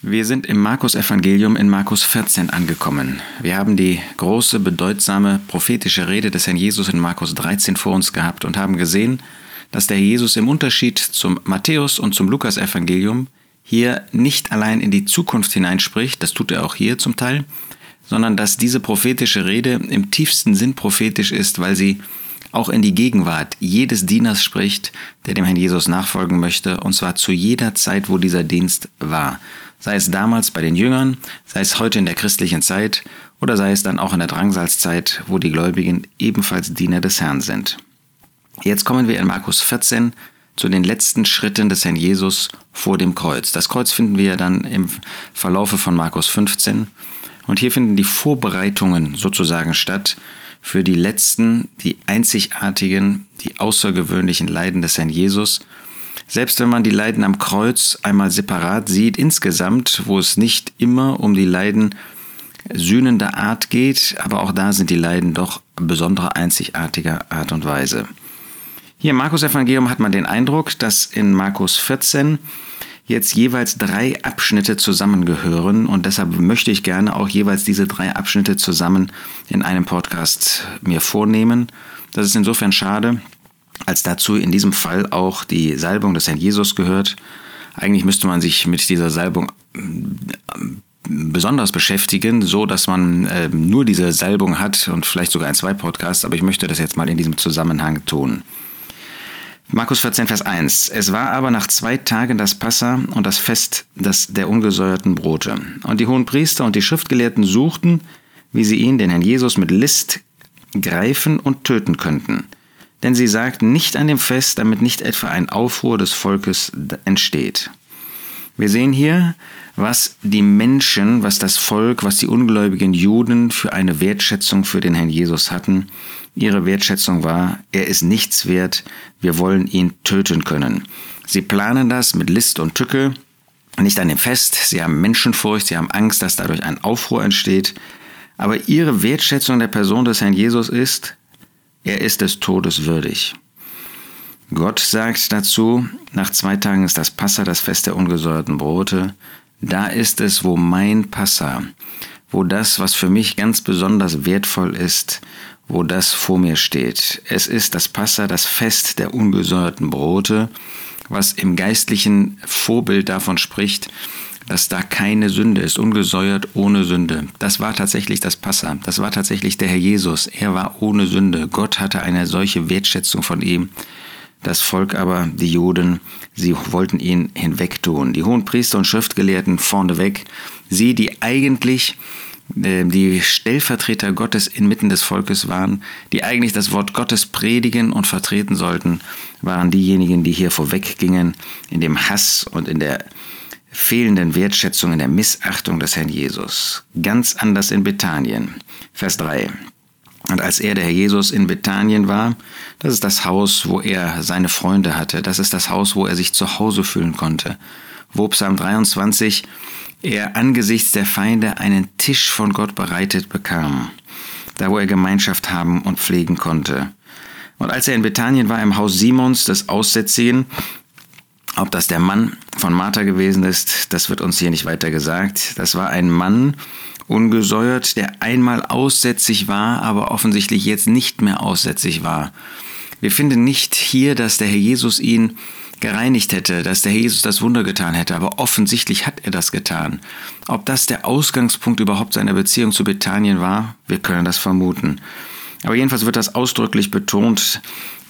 Wir sind im Markus-Evangelium in Markus 14 angekommen. Wir haben die große, bedeutsame prophetische Rede des Herrn Jesus in Markus 13 vor uns gehabt und haben gesehen, dass der Jesus im Unterschied zum Matthäus- und zum Lukas-Evangelium hier nicht allein in die Zukunft hineinspricht, das tut er auch hier zum Teil, sondern dass diese prophetische Rede im tiefsten Sinn prophetisch ist, weil sie auch in die Gegenwart jedes Dieners spricht, der dem Herrn Jesus nachfolgen möchte, und zwar zu jeder Zeit, wo dieser Dienst war sei es damals bei den Jüngern, sei es heute in der christlichen Zeit oder sei es dann auch in der Drangsalzzeit, wo die Gläubigen ebenfalls Diener des Herrn sind. Jetzt kommen wir in Markus 14 zu den letzten Schritten des Herrn Jesus vor dem Kreuz. Das Kreuz finden wir dann im Verlaufe von Markus 15 und hier finden die Vorbereitungen sozusagen statt für die letzten, die einzigartigen, die außergewöhnlichen Leiden des Herrn Jesus selbst wenn man die Leiden am Kreuz einmal separat sieht, insgesamt, wo es nicht immer um die Leiden sühnender Art geht, aber auch da sind die Leiden doch besonderer einzigartiger Art und Weise. Hier im Markus Evangelium hat man den Eindruck, dass in Markus 14 jetzt jeweils drei Abschnitte zusammengehören und deshalb möchte ich gerne auch jeweils diese drei Abschnitte zusammen in einem Podcast mir vornehmen. Das ist insofern schade, als dazu in diesem Fall auch die Salbung des Herrn Jesus gehört. Eigentlich müsste man sich mit dieser Salbung ähm, besonders beschäftigen, so dass man äh, nur diese Salbung hat und vielleicht sogar ein zwei Podcast, aber ich möchte das jetzt mal in diesem Zusammenhang tun. Markus 14, Vers 1. Es war aber nach zwei Tagen das Passa und das Fest des, der ungesäuerten Brote. Und die hohen Priester und die Schriftgelehrten suchten, wie sie ihn, den Herrn Jesus, mit List greifen und töten könnten denn sie sagten nicht an dem Fest, damit nicht etwa ein Aufruhr des Volkes entsteht. Wir sehen hier, was die Menschen, was das Volk, was die ungläubigen Juden für eine Wertschätzung für den Herrn Jesus hatten. Ihre Wertschätzung war, er ist nichts wert, wir wollen ihn töten können. Sie planen das mit List und Tücke, nicht an dem Fest, sie haben Menschenfurcht, sie haben Angst, dass dadurch ein Aufruhr entsteht, aber ihre Wertschätzung der Person des Herrn Jesus ist, er ist des Todes würdig. Gott sagt dazu, nach zwei Tagen ist das Passa, das Fest der ungesäuerten Brote. Da ist es, wo mein Passa, wo das, was für mich ganz besonders wertvoll ist, wo das vor mir steht. Es ist das Passa, das Fest der ungesäuerten Brote, was im geistlichen Vorbild davon spricht, dass da keine Sünde ist, ungesäuert ohne Sünde. Das war tatsächlich das Passa, das war tatsächlich der Herr Jesus. Er war ohne Sünde. Gott hatte eine solche Wertschätzung von ihm. Das Volk aber, die Juden, sie wollten ihn hinwegtun. Die hohen Priester und Schriftgelehrten vorneweg, sie, die eigentlich äh, die Stellvertreter Gottes inmitten des Volkes waren, die eigentlich das Wort Gottes predigen und vertreten sollten, waren diejenigen, die hier vorweggingen in dem Hass und in der fehlenden Wertschätzung, in der Missachtung des Herrn Jesus. Ganz anders in Bethanien. Vers 3. Und als er, der Herr Jesus, in Bethanien war, das ist das Haus, wo er seine Freunde hatte, das ist das Haus, wo er sich zu Hause fühlen konnte, wo Psalm 23 er angesichts der Feinde einen Tisch von Gott bereitet bekam, da wo er Gemeinschaft haben und pflegen konnte. Und als er in Bethanien war, im Haus Simons des Aussätzigen, ob das der Mann von Martha gewesen ist, das wird uns hier nicht weiter gesagt. Das war ein Mann, ungesäuert, der einmal aussätzig war, aber offensichtlich jetzt nicht mehr aussätzig war. Wir finden nicht hier, dass der Herr Jesus ihn gereinigt hätte, dass der Herr Jesus das Wunder getan hätte, aber offensichtlich hat er das getan. Ob das der Ausgangspunkt überhaupt seiner Beziehung zu Bethanien war, wir können das vermuten. Aber jedenfalls wird das ausdrücklich betont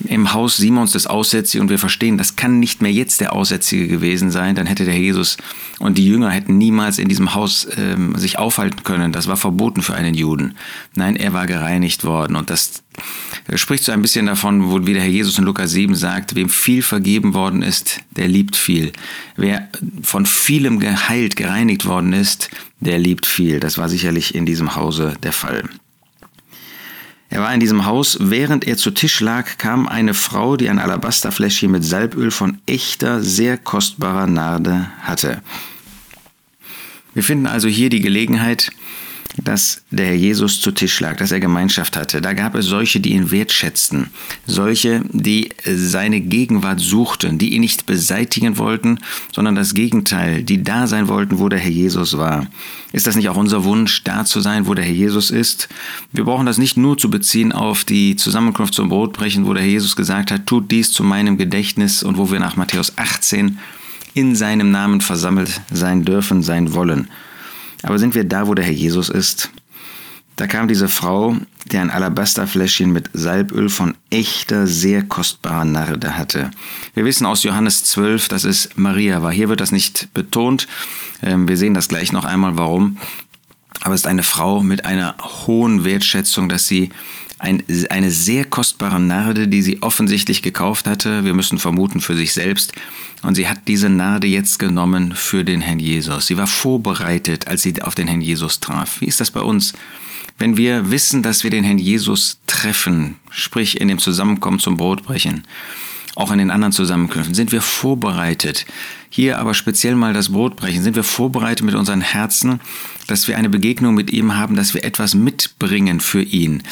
im Haus Simons des Aussätzigen und wir verstehen, das kann nicht mehr jetzt der Aussätzige gewesen sein, dann hätte der Jesus und die Jünger hätten niemals in diesem Haus ähm, sich aufhalten können. Das war verboten für einen Juden. Nein, er war gereinigt worden und das spricht so ein bisschen davon, wo wie der Herr Jesus in Lukas 7 sagt, wem viel vergeben worden ist, der liebt viel. Wer von vielem geheilt, gereinigt worden ist, der liebt viel. Das war sicherlich in diesem Hause der Fall. Er war in diesem Haus, während er zu Tisch lag, kam eine Frau, die ein Alabasterfläschchen mit Salböl von echter, sehr kostbarer Narde hatte. Wir finden also hier die Gelegenheit, dass der Herr Jesus zu Tisch lag, dass er Gemeinschaft hatte. Da gab es solche, die ihn wertschätzten, solche, die seine Gegenwart suchten, die ihn nicht beseitigen wollten, sondern das Gegenteil, die da sein wollten, wo der Herr Jesus war. Ist das nicht auch unser Wunsch, da zu sein, wo der Herr Jesus ist? Wir brauchen das nicht nur zu beziehen auf die Zusammenkunft zum Brotbrechen, wo der Herr Jesus gesagt hat, tut dies zu meinem Gedächtnis und wo wir nach Matthäus 18 in seinem Namen versammelt sein dürfen, sein wollen. Aber sind wir da, wo der Herr Jesus ist? Da kam diese Frau, die ein Alabasterfläschchen mit Salböl von echter, sehr kostbarer Narde hatte. Wir wissen aus Johannes 12, dass es Maria war. Hier wird das nicht betont. Ähm, wir sehen das gleich noch einmal, warum. Aber es ist eine Frau mit einer hohen Wertschätzung, dass sie ein, eine sehr kostbare Narde, die sie offensichtlich gekauft hatte. Wir müssen vermuten für sich selbst. Und sie hat diese Narde jetzt genommen für den Herrn Jesus. Sie war vorbereitet, als sie auf den Herrn Jesus traf. Wie ist das bei uns? Wenn wir wissen, dass wir den Herrn Jesus treffen, sprich in dem Zusammenkommen zum Brotbrechen, auch in den anderen Zusammenkünften, sind wir vorbereitet. Hier aber speziell mal das Brotbrechen, sind wir vorbereitet mit unseren Herzen, dass wir eine Begegnung mit ihm haben, dass wir etwas mitbringen für ihn.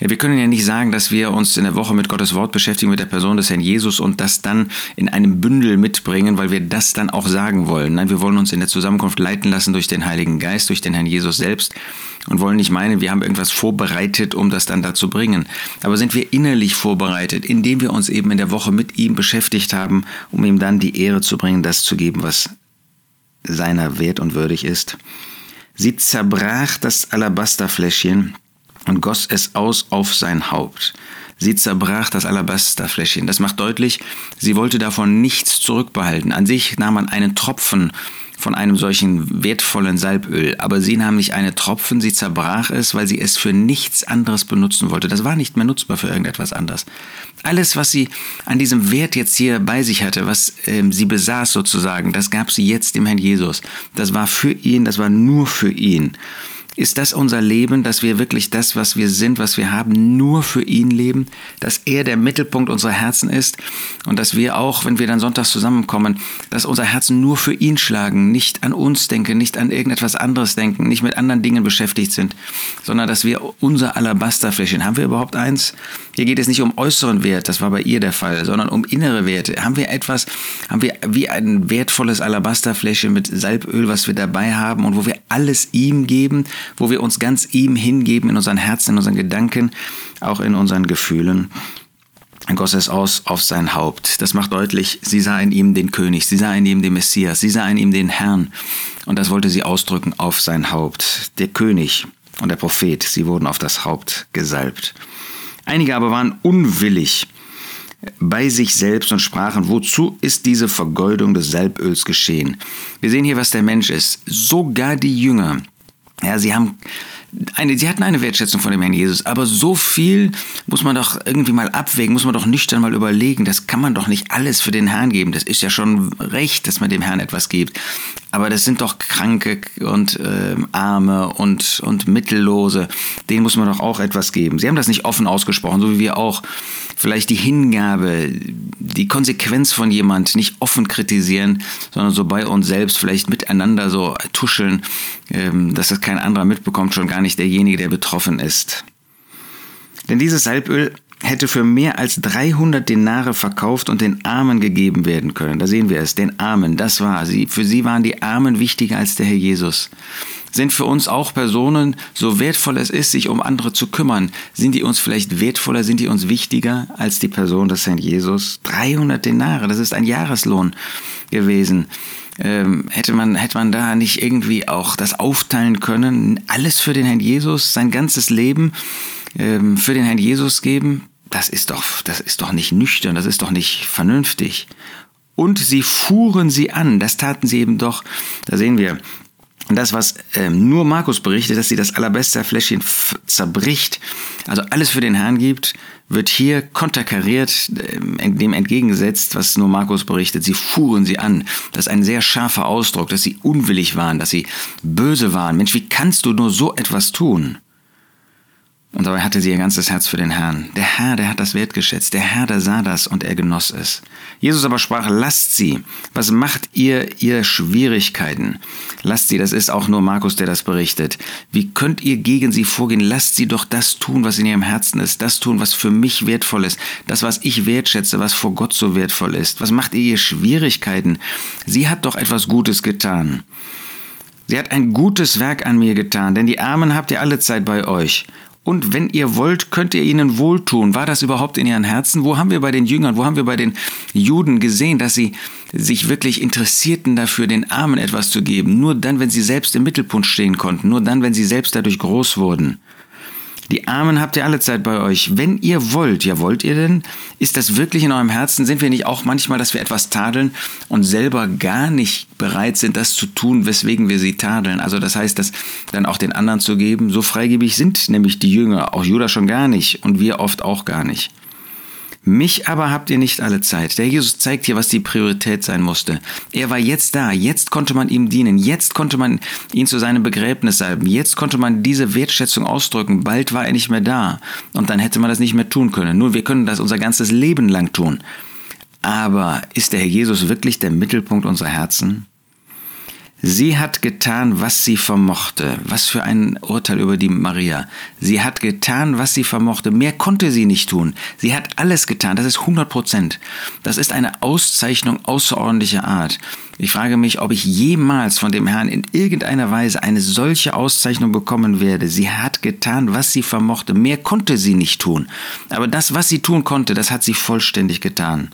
Ja, wir können ja nicht sagen, dass wir uns in der Woche mit Gottes Wort beschäftigen, mit der Person des Herrn Jesus und das dann in einem Bündel mitbringen, weil wir das dann auch sagen wollen. Nein, wir wollen uns in der Zusammenkunft leiten lassen durch den Heiligen Geist, durch den Herrn Jesus selbst und wollen nicht meinen, wir haben irgendwas vorbereitet, um das dann da zu bringen. Aber sind wir innerlich vorbereitet, indem wir uns eben in der Woche mit ihm beschäftigt haben, um ihm dann die Ehre zu bringen, das zu geben, was seiner wert und würdig ist? Sie zerbrach das Alabasterfläschchen und goss es aus auf sein Haupt. Sie zerbrach das Alabasterfläschchen. Das macht deutlich, sie wollte davon nichts zurückbehalten. An sich nahm man einen Tropfen von einem solchen wertvollen Salböl, aber sie nahm nicht eine Tropfen, sie zerbrach es, weil sie es für nichts anderes benutzen wollte. Das war nicht mehr nutzbar für irgendetwas anderes. Alles, was sie an diesem Wert jetzt hier bei sich hatte, was ähm, sie besaß sozusagen, das gab sie jetzt dem Herrn Jesus. Das war für ihn, das war nur für ihn. Ist das unser Leben, dass wir wirklich das, was wir sind, was wir haben, nur für ihn leben? Dass er der Mittelpunkt unserer Herzen ist und dass wir auch, wenn wir dann sonntags zusammenkommen, dass unser Herzen nur für ihn schlagen, nicht an uns denken, nicht an irgendetwas anderes denken, nicht mit anderen Dingen beschäftigt sind, sondern dass wir unser Alabasterfläschchen, haben wir überhaupt eins? Hier geht es nicht um äußeren Wert, das war bei ihr der Fall, sondern um innere Werte. Haben wir etwas, haben wir wie ein wertvolles Alabasterfläschchen mit Salböl, was wir dabei haben und wo wir alles ihm geben, wo wir uns ganz ihm hingeben in unseren Herzen, in unseren Gedanken, auch in unseren Gefühlen. Goss es aus auf sein Haupt. Das macht deutlich, sie sah in ihm den König, sie sah in ihm den Messias, sie sah in ihm den Herrn. Und das wollte sie ausdrücken auf sein Haupt. Der König und der Prophet, sie wurden auf das Haupt gesalbt. Einige aber waren unwillig bei sich selbst und sprachen, wozu ist diese Vergoldung des Salböls geschehen? Wir sehen hier, was der Mensch ist. Sogar die Jünger, ja, sie haben eine, sie hatten eine Wertschätzung von dem Herrn Jesus, aber so viel muss man doch irgendwie mal abwägen, muss man doch nüchtern mal überlegen. Das kann man doch nicht alles für den Herrn geben. Das ist ja schon recht, dass man dem Herrn etwas gibt. Aber das sind doch Kranke und äh, Arme und, und Mittellose. Denen muss man doch auch etwas geben. Sie haben das nicht offen ausgesprochen, so wie wir auch vielleicht die Hingabe, die Konsequenz von jemand nicht offen kritisieren, sondern so bei uns selbst vielleicht miteinander so tuscheln, ähm, dass das kein anderer mitbekommt, schon gar nicht derjenige, der betroffen ist. Denn dieses Salböl hätte für mehr als 300 Denare verkauft und den Armen gegeben werden können. Da sehen wir es, den Armen, das war sie. Für sie waren die Armen wichtiger als der Herr Jesus. Sind für uns auch Personen, so wertvoll es ist, sich um andere zu kümmern, sind die uns vielleicht wertvoller, sind die uns wichtiger als die Person des Herrn Jesus? 300 Denare, das ist ein Jahreslohn gewesen. Ähm, hätte, man, hätte man da nicht irgendwie auch das aufteilen können, alles für den Herrn Jesus, sein ganzes Leben ähm, für den Herrn Jesus geben? Das ist doch, das ist doch nicht nüchtern, das ist doch nicht vernünftig. Und sie fuhren sie an, das taten sie eben doch. Da sehen wir, das, was ähm, nur Markus berichtet, dass sie das Alabasterfläschchen zerbricht, also alles für den Herrn gibt, wird hier konterkariert, äh, dem entgegengesetzt, was nur Markus berichtet. Sie fuhren sie an. Das ist ein sehr scharfer Ausdruck, dass sie unwillig waren, dass sie böse waren. Mensch, wie kannst du nur so etwas tun? Und dabei hatte sie ihr ganzes Herz für den Herrn. Der Herr, der hat das wertgeschätzt. Der Herr, der sah das und er genoss es. Jesus aber sprach, lasst sie. Was macht ihr, ihr Schwierigkeiten? Lasst sie, das ist auch nur Markus, der das berichtet. Wie könnt ihr gegen sie vorgehen? Lasst sie doch das tun, was in ihrem Herzen ist. Das tun, was für mich wertvoll ist. Das, was ich wertschätze, was vor Gott so wertvoll ist. Was macht ihr ihr Schwierigkeiten? Sie hat doch etwas Gutes getan. Sie hat ein gutes Werk an mir getan, denn die Armen habt ihr alle Zeit bei euch. Und wenn ihr wollt, könnt ihr ihnen wohltun. War das überhaupt in ihren Herzen? Wo haben wir bei den Jüngern, wo haben wir bei den Juden gesehen, dass sie sich wirklich interessierten dafür, den Armen etwas zu geben? Nur dann, wenn sie selbst im Mittelpunkt stehen konnten. Nur dann, wenn sie selbst dadurch groß wurden. Die Armen habt ihr alle Zeit bei euch. Wenn ihr wollt, ja wollt ihr denn? Ist das wirklich in eurem Herzen? Sind wir nicht auch manchmal, dass wir etwas tadeln und selber gar nicht bereit sind, das zu tun, weswegen wir sie tadeln? Also das heißt, das dann auch den anderen zu geben. So freigebig sind nämlich die Jünger, auch Judas schon gar nicht und wir oft auch gar nicht. Mich aber habt ihr nicht alle Zeit. Der Jesus zeigt hier, was die Priorität sein musste. Er war jetzt da, jetzt konnte man ihm dienen, jetzt konnte man ihn zu seinem Begräbnis salben, jetzt konnte man diese Wertschätzung ausdrücken, bald war er nicht mehr da und dann hätte man das nicht mehr tun können. Nur wir können das unser ganzes Leben lang tun. Aber ist der Herr Jesus wirklich der Mittelpunkt unserer Herzen? Sie hat getan, was sie vermochte. Was für ein Urteil über die Maria. Sie hat getan, was sie vermochte. Mehr konnte sie nicht tun. Sie hat alles getan. Das ist 100 Prozent. Das ist eine Auszeichnung außerordentlicher Art. Ich frage mich, ob ich jemals von dem Herrn in irgendeiner Weise eine solche Auszeichnung bekommen werde. Sie hat getan, was sie vermochte. Mehr konnte sie nicht tun. Aber das, was sie tun konnte, das hat sie vollständig getan.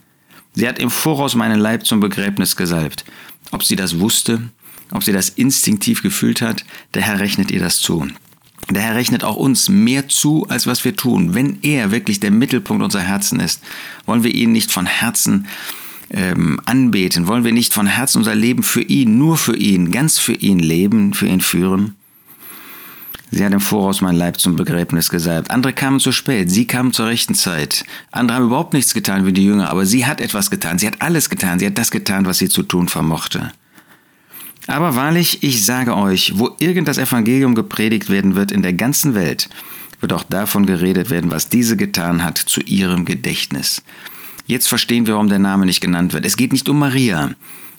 Sie hat im Voraus meinen Leib zum Begräbnis gesalbt. Ob sie das wusste, ob sie das instinktiv gefühlt hat, der Herr rechnet ihr das zu. Der Herr rechnet auch uns mehr zu, als was wir tun. Wenn er wirklich der Mittelpunkt unserer Herzen ist, wollen wir ihn nicht von Herzen ähm, anbeten, wollen wir nicht von Herzen unser Leben für ihn, nur für ihn, ganz für ihn leben, für ihn führen. Sie hat im Voraus mein Leib zum Begräbnis gesalbt. Andere kamen zu spät, sie kamen zur rechten Zeit. Andere haben überhaupt nichts getan wie die Jünger, aber sie hat etwas getan, sie hat alles getan, sie hat das getan, was sie zu tun vermochte. Aber wahrlich, ich sage euch, wo irgend das Evangelium gepredigt werden wird in der ganzen Welt, wird auch davon geredet werden, was diese getan hat, zu ihrem Gedächtnis. Jetzt verstehen wir, warum der Name nicht genannt wird. Es geht nicht um Maria,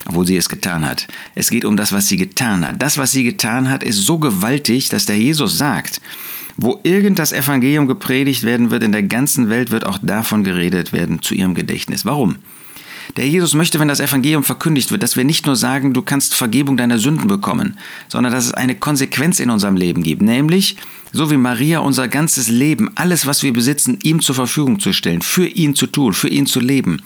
obwohl sie es getan hat. Es geht um das, was sie getan hat. Das, was sie getan hat, ist so gewaltig, dass der Jesus sagt, wo irgend das Evangelium gepredigt werden wird in der ganzen Welt, wird auch davon geredet werden zu ihrem Gedächtnis. Warum? Der Jesus möchte, wenn das Evangelium verkündigt wird, dass wir nicht nur sagen, du kannst Vergebung deiner Sünden bekommen, sondern dass es eine Konsequenz in unserem Leben gibt, nämlich, so wie Maria unser ganzes Leben, alles, was wir besitzen, ihm zur Verfügung zu stellen, für ihn zu tun, für ihn zu leben.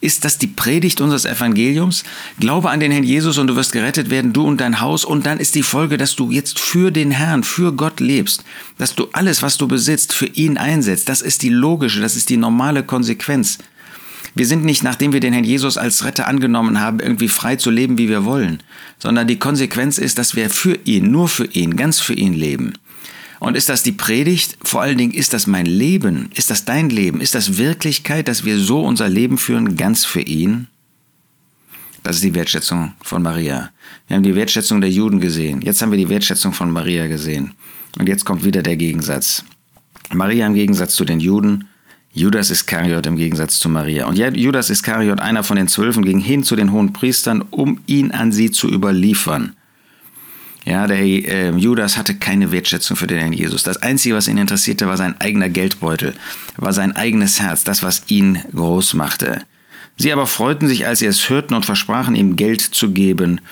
Ist das die Predigt unseres Evangeliums? Glaube an den Herrn Jesus und du wirst gerettet werden, du und dein Haus. Und dann ist die Folge, dass du jetzt für den Herrn, für Gott lebst. Dass du alles, was du besitzt, für ihn einsetzt. Das ist die logische, das ist die normale Konsequenz. Wir sind nicht, nachdem wir den Herrn Jesus als Retter angenommen haben, irgendwie frei zu leben, wie wir wollen, sondern die Konsequenz ist, dass wir für ihn, nur für ihn, ganz für ihn leben. Und ist das die Predigt? Vor allen Dingen, ist das mein Leben? Ist das dein Leben? Ist das Wirklichkeit, dass wir so unser Leben führen, ganz für ihn? Das ist die Wertschätzung von Maria. Wir haben die Wertschätzung der Juden gesehen. Jetzt haben wir die Wertschätzung von Maria gesehen. Und jetzt kommt wieder der Gegensatz. Maria im Gegensatz zu den Juden Judas Iskariot im Gegensatz zu Maria. Und Judas Iskariot, einer von den Zwölfen, ging hin zu den hohen Priestern, um ihn an sie zu überliefern. Ja, der äh, Judas hatte keine Wertschätzung für den Herrn Jesus. Das Einzige, was ihn interessierte, war sein eigener Geldbeutel, war sein eigenes Herz, das, was ihn groß machte. Sie aber freuten sich, als sie es hörten und versprachen ihm Geld zu geben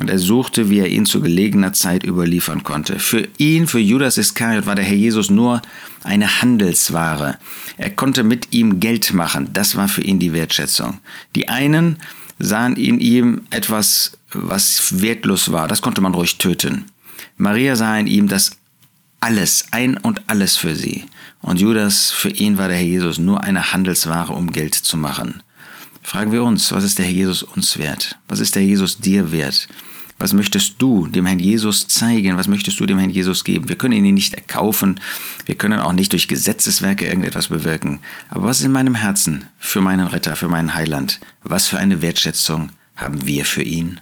und er suchte, wie er ihn zu gelegener Zeit überliefern konnte. Für ihn, für Judas Iskariot, war der Herr Jesus nur eine Handelsware. Er konnte mit ihm Geld machen. Das war für ihn die Wertschätzung. Die einen sahen in ihm etwas, was wertlos war. Das konnte man ruhig töten. Maria sah in ihm das alles, ein und alles für sie. Und Judas, für ihn war der Herr Jesus nur eine Handelsware, um Geld zu machen. Fragen wir uns, was ist der Herr Jesus uns wert? Was ist der Jesus dir wert? Was möchtest du dem Herrn Jesus zeigen? Was möchtest du dem Herrn Jesus geben? Wir können ihn nicht erkaufen. Wir können auch nicht durch Gesetzeswerke irgendetwas bewirken. Aber was ist in meinem Herzen für meinen Retter, für meinen Heiland? Was für eine Wertschätzung haben wir für ihn?